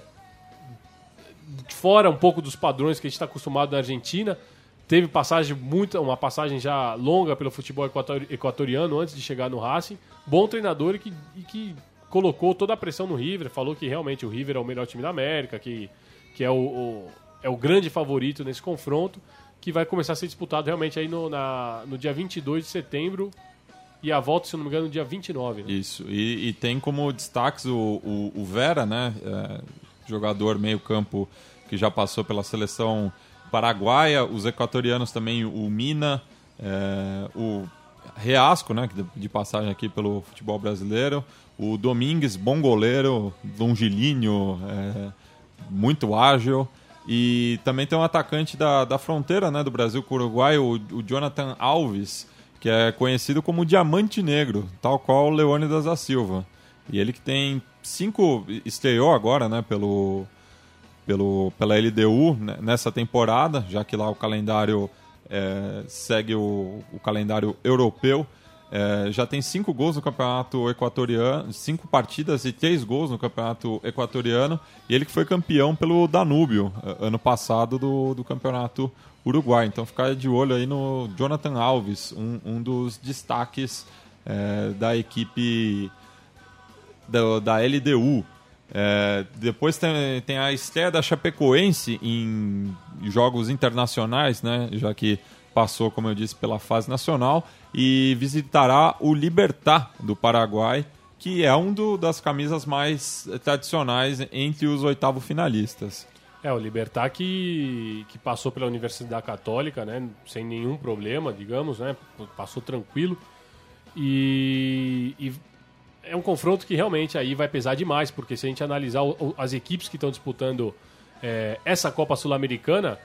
fora um pouco dos padrões que a gente está acostumado na Argentina. Teve passagem muita, uma passagem já longa pelo futebol equator- equatoriano antes de chegar no Racing. Bom treinador e que, e que colocou toda a pressão no River. Falou que realmente o River é o melhor time da América, que, que é, o, o- é o grande favorito nesse confronto, que vai começar a ser disputado realmente aí no, na, no dia 22 de setembro e a volta, se não me engano, no dia 29. Né? Isso, e, e tem como destaques o, o, o Vera, né? é, jogador meio-campo que já passou pela seleção paraguaia, os equatorianos também, o Mina, é, o Reasco, né? de passagem aqui pelo futebol brasileiro, o Domingues, bom goleiro, longilíneo, é, muito ágil. E também tem um atacante da, da fronteira né, do Brasil com o Uruguai, o, o Jonathan Alves, que é conhecido como Diamante Negro, tal qual o Leônidas da Silva. E ele que tem cinco. estreou agora né, pelo, pelo, pela LDU né, nessa temporada, já que lá o calendário é, segue o, o, calendário europeu. É, já tem cinco gols no campeonato equatoriano, cinco partidas e três gols no campeonato equatoriano. E ele que foi campeão pelo Danúbio é, ano passado do, do campeonato uruguai. Então ficar de olho aí no Jonathan Alves, um, um dos destaques é, da equipe da, da LDU. É, depois tem, tem, a estreia da Chapecoense em jogos internacionais, né? Já que passou, como eu disse, pela fase nacional e visitará o Libertar do Paraguai, que é um do, das camisas mais tradicionais entre os oitavo finalistas. É, o Libertar que, que passou pela Universidade Católica, né? Sem nenhum problema, digamos, né? Passou tranquilo. E, e é um confronto que realmente aí vai pesar demais, porque se a gente analisar o, as equipes que estão disputando é, essa Copa Sul-Americana,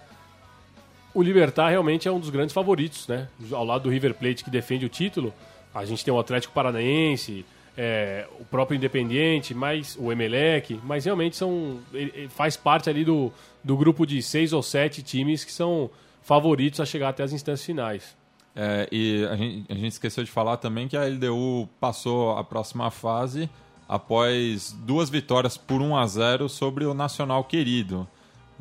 o Libertar realmente é um dos grandes favoritos, né? Ao lado do River Plate que defende o título, a gente tem o Atlético Paranaense, é, o próprio Independiente, mas o Emelec, mas realmente são faz parte ali do, do grupo de seis ou sete times que são favoritos a chegar até as instâncias finais. É, e a gente, a gente esqueceu de falar também que a LDU passou a próxima fase após duas vitórias por 1 a 0 sobre o Nacional Querido.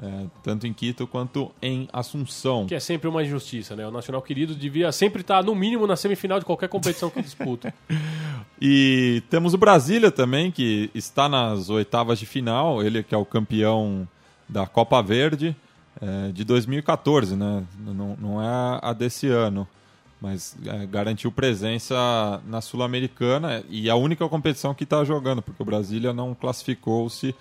É, tanto em Quito quanto em Assunção. Que é sempre uma injustiça, né? O Nacional Querido devia sempre estar, no mínimo, na semifinal de qualquer competição que disputa. e temos o Brasília também, que está nas oitavas de final, ele que é o campeão da Copa Verde é, de 2014, né? Não, não é a desse ano mas é, garantiu presença na Sul-Americana e a única competição que está jogando, porque o Brasília não classificou-se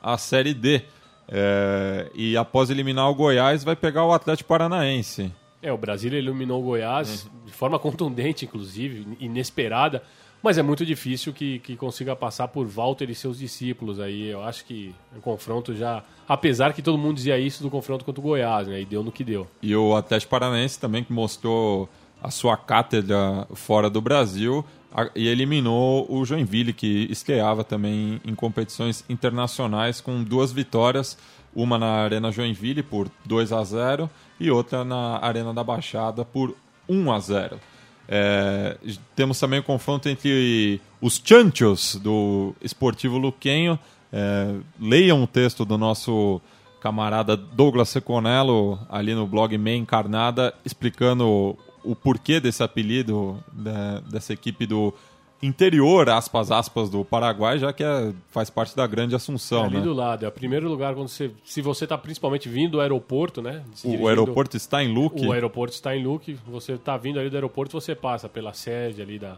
à Série D. É, e após eliminar o Goiás, vai pegar o Atlético Paranaense. É, o Brasília eliminou o Goiás é. de forma contundente, inclusive, inesperada, mas é muito difícil que, que consiga passar por Walter e seus discípulos aí. Eu acho que o confronto já. Apesar que todo mundo dizia isso do confronto contra o Goiás, né? E deu no que deu. E o Atlético Paranaense também que mostrou a sua cátedra fora do Brasil e eliminou o Joinville, que estreava também em competições internacionais com duas vitórias, uma na Arena Joinville por 2 a 0 e outra na Arena da Baixada por 1 a 0. É, temos também o confronto entre os Chanchos do Esportivo Luquenho. É, leiam o texto do nosso camarada Douglas Seconello ali no blog Meia Encarnada, explicando o porquê desse apelido da, dessa equipe do interior, aspas, aspas, do Paraguai, já que é, faz parte da grande Assunção. É ali né? do lado, é o primeiro lugar quando você. Se você está principalmente vindo do aeroporto, né? O aeroporto está em Luque. O aeroporto está em Luque. Você está vindo ali do aeroporto, você passa pela sede ali da,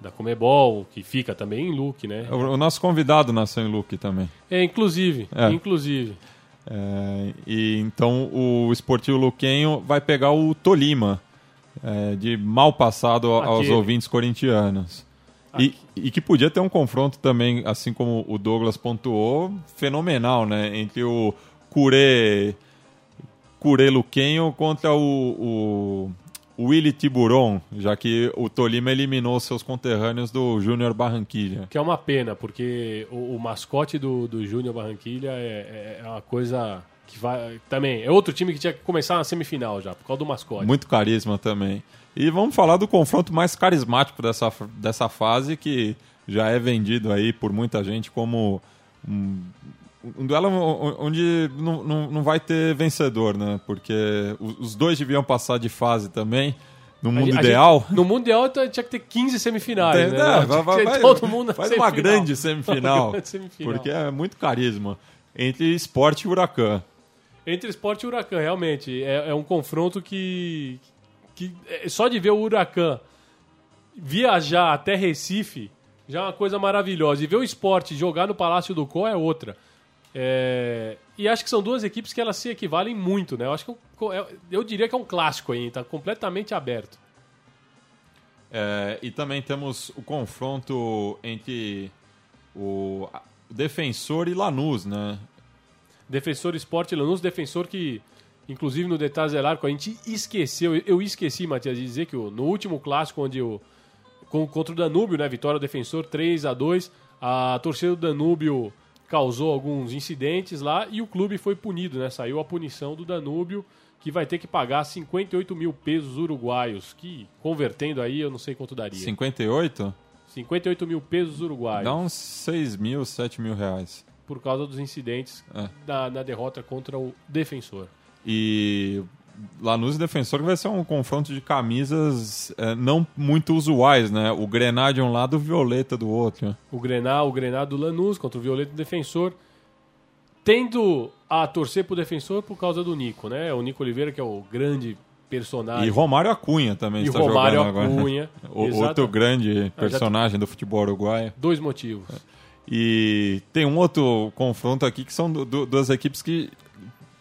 da Comebol, que fica também em Luque, né? O, o nosso convidado nasceu em Luque também. É, inclusive. É. Inclusive. É, e então o Esportivo Luquenho vai pegar o Tolima é, de mal passado Aquele. aos ouvintes corintianos. E, e, que podia ter um confronto também, assim como o Douglas pontuou, fenomenal, né? Entre o Cure, Cure Luquenho contra o, o Willy Tiburon, já que o Tolima eliminou seus conterrâneos do Júnior Barranquilha. Que é uma pena, porque o, o mascote do, do Júnior Barranquilha é, é, é uma coisa que vai também é outro time que tinha que começar na semifinal já por causa do mascote muito carisma também e vamos falar do confronto mais carismático dessa, dessa fase que já é vendido aí por muita gente como um, um duelo onde não, não, não vai ter vencedor né porque os dois deviam passar de fase também no mundo a, ideal. Gente, no mundo ideal tinha que ter 15 semifinais. Né? Não, vai, vai, todo mundo faz uma grande semifinal, uma grande semifinal. Porque é muito carisma. Entre esporte e huracan. Entre esporte e huracan, realmente. É, é um confronto que, que. É, só de ver o huracan viajar até Recife já é uma coisa maravilhosa. E ver o esporte jogar no Palácio do Có é outra. É... E acho que são duas equipes que elas se equivalem muito, né? Eu acho que eu, é, eu diria que é um clássico aí, tá completamente aberto. É, e também temos o confronto entre o Defensor e Lanús, né? Defensor Esporte Lanús, defensor que, inclusive no detalhe Zelarco, a gente esqueceu, eu esqueci, Matias, de dizer que no último clássico, onde o contra o Danúbio, né, vitória do defensor 3 a 2 a torcida do Danúbio causou alguns incidentes lá e o clube foi punido, né? Saiu a punição do Danúbio, que vai ter que pagar 58 mil pesos uruguaios, que convertendo aí eu não sei quanto daria. 58? 58 mil pesos uruguaios. Dá uns 6 mil, 7 mil reais. Por causa dos incidentes É. da, na derrota contra o defensor. E Lanús e Defensor vai ser um confronto de camisas é, não muito usuais, né? O Grená de um lado, o Violeta do outro. O Grenal, o Grenal do Lanús contra o Violeta do Defensor. Tendo a torcer pro defensor por causa do Nico, né? O Nico Oliveira, que é o grande personagem. E Romário Acunha também E está Romário jogando agora. Acunha, O- exato. Outro grande Ah, já- personagem do futebol uruguaio. Dois motivos. E tem um outro confronto aqui que são du- du- duas equipes que,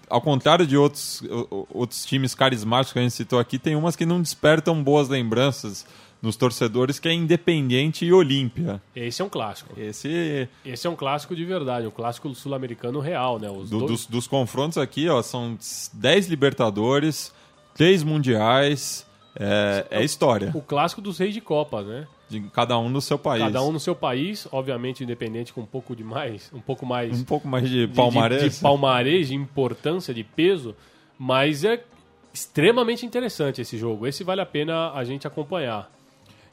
ao contrário de outros, outros times carismáticos que a gente citou aqui, tem umas que não despertam boas lembranças nos torcedores, que é Independente e Olímpia. Esse é um clássico. Esse, Esse é um clássico de verdade, um clássico sul-americano real, né? Os do- dois- dos, dos confrontos aqui, ó, são 10 Libertadores, 3 Mundiais, é, é história, O clássico dos reis de Copa, né? De cada um no seu país. Cada um no seu país, obviamente independente com um pouco de mais, um pouco mais Um pouco mais de de- palmarés. de, de palmarés, de importância, de peso, mas é extremamente interessante esse jogo. Esse vale a pena a gente acompanhar.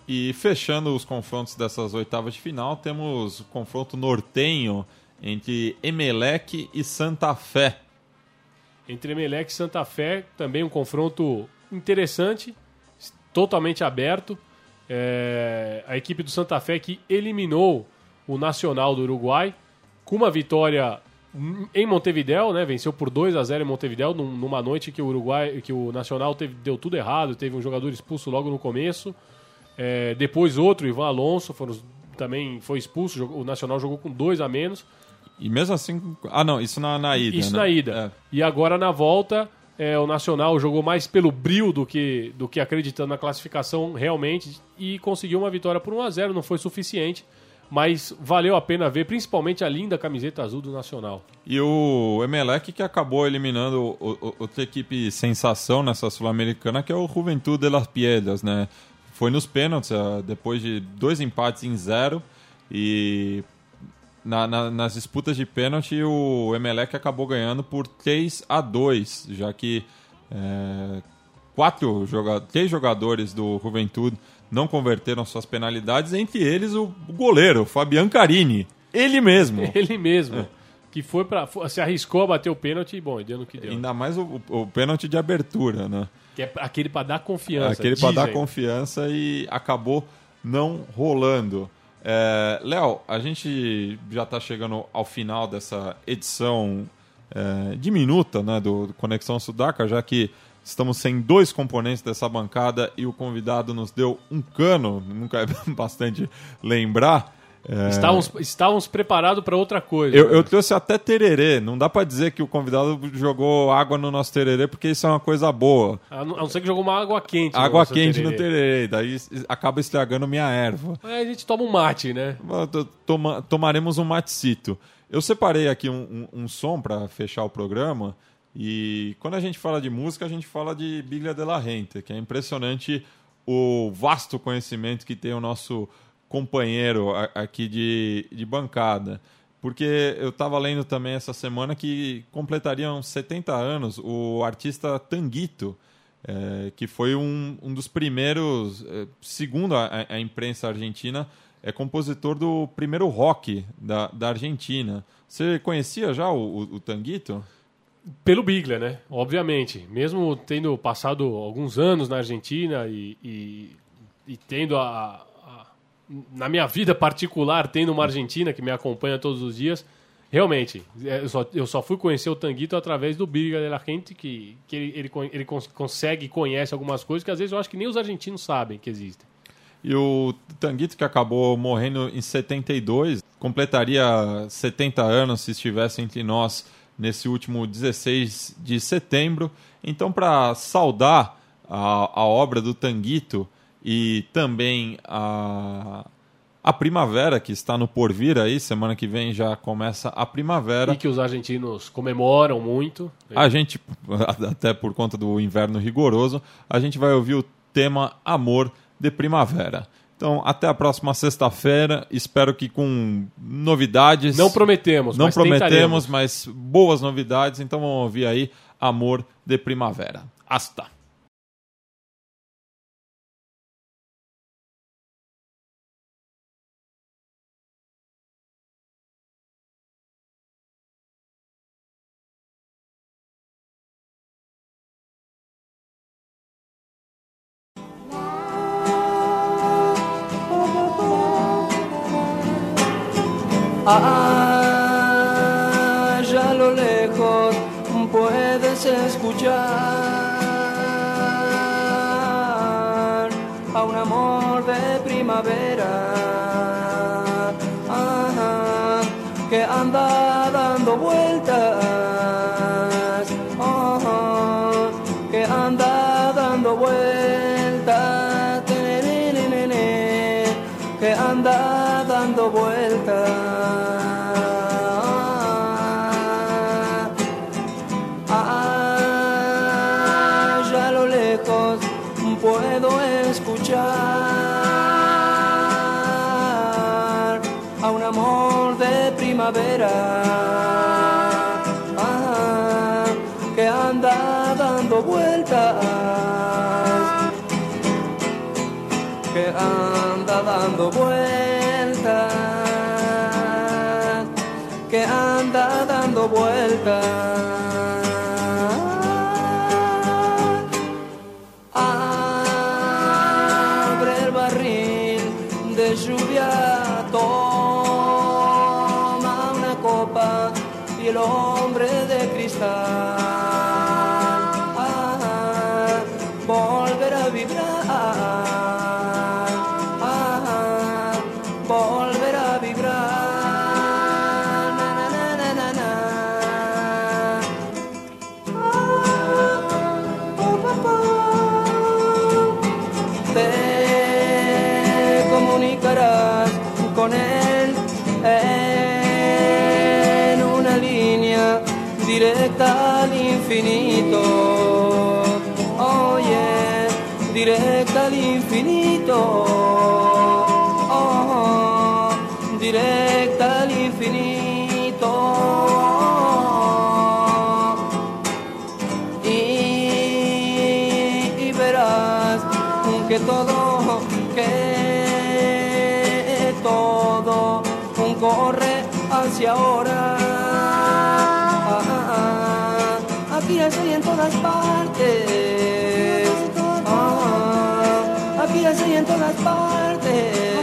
E fechando os confrontos dessas oitavas de final, temos o confronto nortenho entre Emelec e Santa Fé. Entre Emelec e Santa Fé, também um confronto interessante, totalmente aberto. É, a equipe do Santa Fé que eliminou o Nacional do Uruguai com uma vitória em Montevidéu, né? Venceu por 2 a 0 em Montevidéu num- numa noite que o Uruguai, que o Nacional teve, deu tudo errado, teve um jogador expulso logo no começo. É, depois outro, Ivan Alonso, foram também foi expulso. jogou- o Nacional jogou com dois a menos. E mesmo assim. Ah, não, isso na, na ida. Isso né? na ida. E agora na volta, é, o Nacional jogou mais pelo brilho do que, do que acreditando na classificação realmente e conseguiu uma vitória por 1 a 0 Não foi suficiente, mas valeu a pena ver, principalmente a linda camiseta azul do Nacional. E o Emelec que acabou eliminando o- o- outra equipe sensação nessa Sul-Americana, que é o Juventude de las Piedras, né? Foi nos pênaltis, ah, depois de dois empates em zero. E na- na- nas disputas de pênalti, o Emelec acabou ganhando por 3 a 2 já que é, quatro joga três jogadores do Juventude não converteram suas penalidades, entre eles o goleiro, o Fabian Carini. Ele mesmo. Ele mesmo, que foi para se arriscou a bater o pênalti e, bom, deu no que deu. Ainda mais o, o pênalti de abertura, né? Que é aquele para dar confiança. Aquele para dar confiança e acabou não rolando. É, Léo, a gente já está chegando ao final dessa edição é, diminuta né, do, Conexão Sudaca, já que estamos sem dois componentes dessa bancada e o convidado nos deu um cano, nunca é bastante lembrar. É, Estávamos, estávamos preparados para outra coisa. eu, eu trouxe até tererê. Não dá pra dizer que o convidado jogou água no nosso tererê, porque isso é uma coisa boa. A não a não ser que jogou uma água quente. no Água nosso quente no tererê. tererê, daí acaba estragando minha erva. Aí a gente toma um mate, né? Toma- tomaremos um matecito. Eu separei aqui um, um- um som pra fechar o programa. E quando a gente fala de música, a gente fala de Biglia de la Rente, que é impressionante o vasto conhecimento que tem o nosso companheiro aqui de, de bancada. Porque eu estava lendo também essa semana que completariam 70 anos o artista Tanguito, eh, que foi um, um dos primeiros, eh, segundo a, a imprensa argentina, é compositor do primeiro rock da, da Argentina. Você conhecia já o, o, o Tanguito? Pelo Biglia, né? Obviamente. Mesmo tendo passado alguns anos na Argentina e, e, e tendo a- Na minha vida particular, tendo uma Argentina que me acompanha todos os dias, realmente, é, eu só, eu só fui conhecer o Tanguito através do Biglia de la Gente, que, que ele, ele, ele cons- consegue e conhece algumas coisas que às vezes eu acho que nem os argentinos sabem que existem. E o Tanguito, que acabou morrendo em 72, completaria 70 anos se estivesse entre nós nesse último 16 de setembro. Então, para saudar a, a obra do Tanguito e também a, a primavera que está no porvir aí, semana que vem já começa a primavera. E que os argentinos comemoram muito. Né? A gente, até por conta do inverno rigoroso, a gente vai ouvir o tema Amor de Primavera. Então, até a próxima sexta-feira. Espero que com novidades. Não prometemos, não mas prometemos, mas boas novidades. Então, vamos ouvir aí Amor de Primavera. Hasta! Allá a lo lejos puedes escuchar a un amor de primavera que anda dando vueltas, que anda primavera. Que anda dando vueltas, que anda dando vueltas, que anda dando vueltas. diretta all'infinito. Oh yeah, diretta all'infinito. Oh, oh diretta. así en todas partes. Ah, ah, ah aquí así en todas partes.